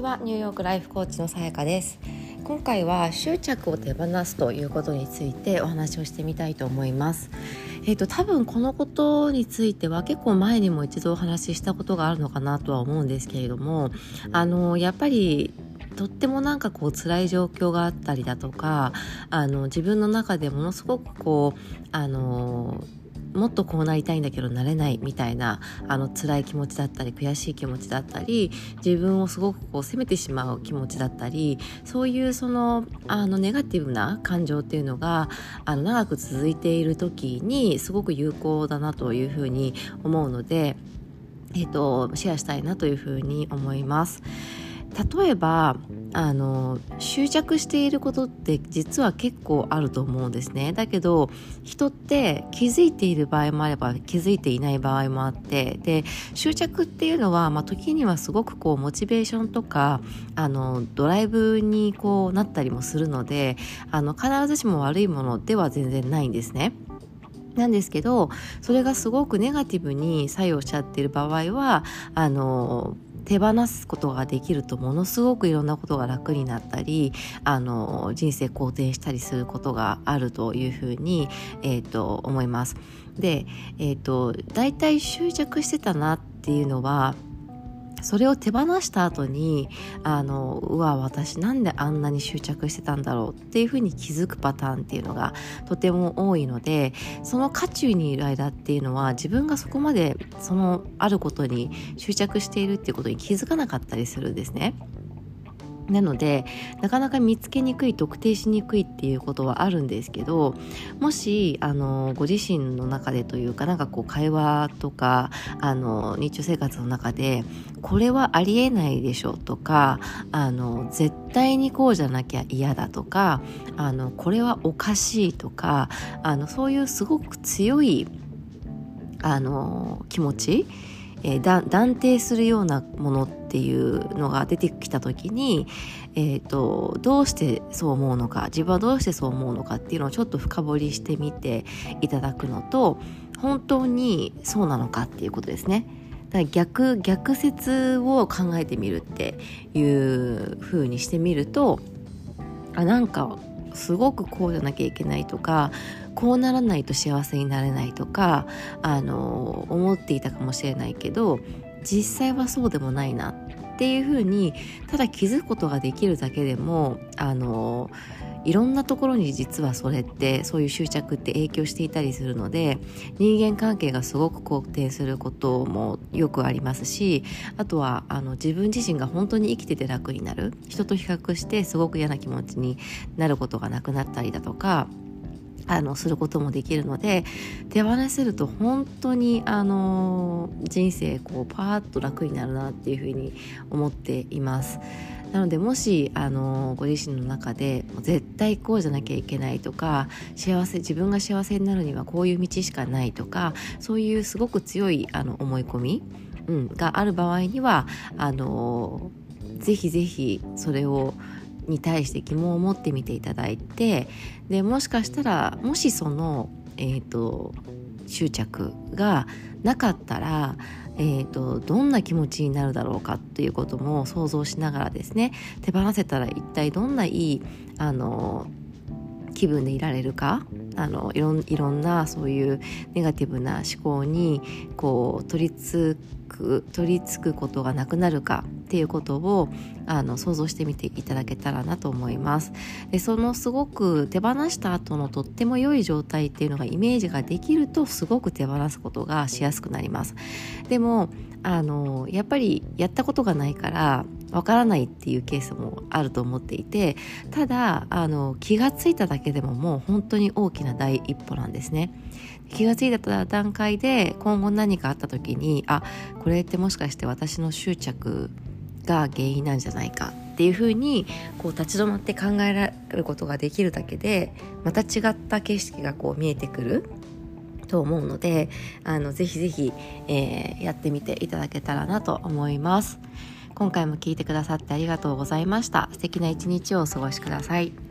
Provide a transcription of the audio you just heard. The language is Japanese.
ちはニューヨークライフコーチのさやかです。今回は執着を手放すということについてお話をしてみたいと思います。えっ、ー、と多分このことについては結構前にも一度お話ししたことがあるのかなとは思うんですけれどもあのやっぱりとってもなんかこう辛い状況があったりだとかあの自分の中でものすごくこうあのもっとこうなりたいんだけどなれないみたいなあの辛い気持ちだったり悔しい気持ちだったり自分をすごくこう責めてしまう気持ちだったりそういうそのあのネガティブな感情っていうのがあの長く続いている時にすごく有効だなというふうに思うので、えーとシェアしたいなというふうに思います。例えばあの執着していることって実は結構あると思うんですねだけど人って気づいている場合もあれば気づいていない場合もあってで執着っていうのは、まあ、時にはすごくこうモチベーションとかあのドライブにこうなったりもするのであの必ずしも悪いものでは全然ないんですね。なんですけどそれがすごくネガティブに作用しちゃってる場合はあの手放すことができるとものすごくいろんなことが楽になったりあの人生好転したりすることがあるというふうに、えーと、思います。で、えーと、と大体執着してたなっていうのはそれを手放した後にあのうわ私なんであんなに執着してたんだろうっていうふうに気づくパターンっていうのがとても多いのでその渦中にいる間っていうのは自分がそこまでそのあることに執着しているっていうことに気づかなかったりするんですね。なのでなかなか見つけにくい特定しにくいっていうことはあるんですけどもしあのご自身の中でというかなんかこう会話とかあの日常生活の中でこれはありえないでしょとかあの絶対にこうじゃなきゃ嫌だとかあのこれはおかしいとかあのそういうすごく強いあの気持ちえー、断定するようなものっていうのが出てきた時に、えーと、どうしてそう思うのか自分はどうしてそう思うのかっていうのをちょっと深掘りしてみていただくのと本当にそうなのかっていうことですね。だ逆逆説を考えてみるっていう風にしてみるとあなんかすごくこうじゃなきゃいけないとかこうならないと幸せになれないとかあの思っていたかもしれないけど実際はそうでもないなっていうふうにただ気づくことができるだけでもあのいろんなところに実はそれってそういう執着って影響していたりするので人間関係がすごく好転することもよくありますしあとはあの自分自身が本当に生きてて楽になる人と比較してすごく嫌な気持ちになることがなくなったりだとかあのすることもできるので手放せると本当にあの人生こうパーッと楽になるなっていうふうに思っています。なのでもしあのご自身の中で絶対こうじゃなきゃいけないとか幸せ自分が幸せになるにはこういう道しかないとかそういうすごく強いあの思い込み、うん、がある場合にはあのぜひぜひそれをに対して疑問を持ってみていただいてでもしかしたらもしその、えーと、執着がなかったらえーと、どんな気持ちになるだろうかということも想像しながらですね手放せたら一体どんないいあの気分でいられるかあのいろんいろんなそういうネガティブな思考にこう取りつく取り付くことがなくなるかっていうことをあの想像してみていただけたらなと思います。でそのすごく手放した後のとっても良い状態っていうのがイメージができるとすごく手放すことがしやすくなります。でもあのやっぱりやったことがないからわからないっていうケースもあると思っていてただあの気がついただけでももう本当に大きな第一歩なんですね。気がついた段階で今後何かあった時にあこれってもしかして私の執着が原因なんじゃないかっていうふうにこう立ち止まって考えられることができるだけでまた違った景色がこう見えてくると思うのであのぜひぜひ、えー、やってみていただけたらなと思います。今回も聞いてくださってありがとうございました。素敵な一日をお過ごしください。